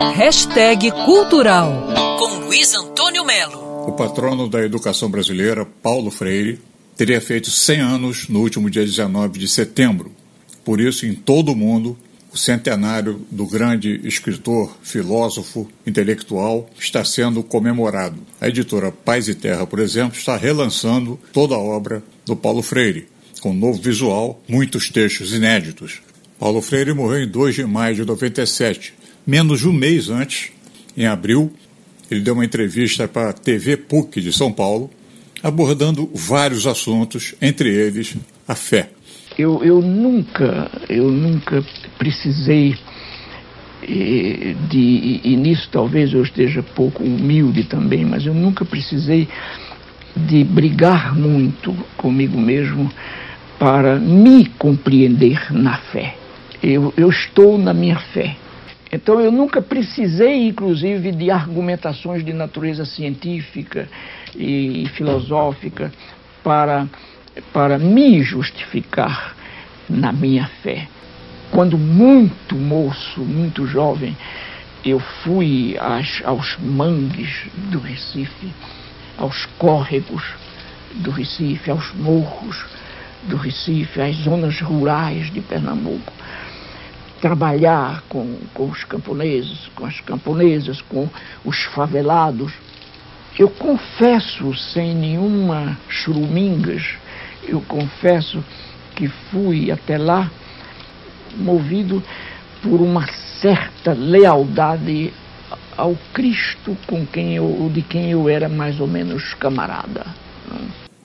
Hashtag Cultural com Luiz Antônio Melo. O patrono da educação brasileira, Paulo Freire, teria feito 100 anos no último dia 19 de setembro. Por isso, em todo o mundo, o centenário do grande escritor, filósofo, intelectual está sendo comemorado. A editora Paz e Terra, por exemplo, está relançando toda a obra do Paulo Freire, com novo visual, muitos textos inéditos. Paulo Freire morreu em 2 de maio de 97, menos de um mês antes, em abril. Ele deu uma entrevista para a TV PUC de São Paulo, abordando vários assuntos, entre eles a fé. Eu, eu nunca, eu nunca precisei eh, de, e nisso talvez eu esteja pouco humilde também, mas eu nunca precisei de brigar muito comigo mesmo para me compreender na fé. Eu, eu estou na minha fé. Então eu nunca precisei, inclusive, de argumentações de natureza científica e, filosófica para, para me justificar na minha fé. Quando muito moço, muito jovem, eu fui às, aos mangues do Recife, aos córregos do Recife, aos morros do Recife, às zonas rurais de Pernambuco trabalhar com, com os camponeses, com as camponesas, com os favelados. Eu confesso, sem nenhuma churumingas, eu confesso que fui até lá movido por uma certa lealdade ao Cristo com quem eu, de quem eu era mais ou menos camarada.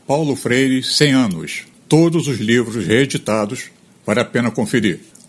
Paulo Freire, 100 anos. Todos os livros reeditados. Vale a pena conferir.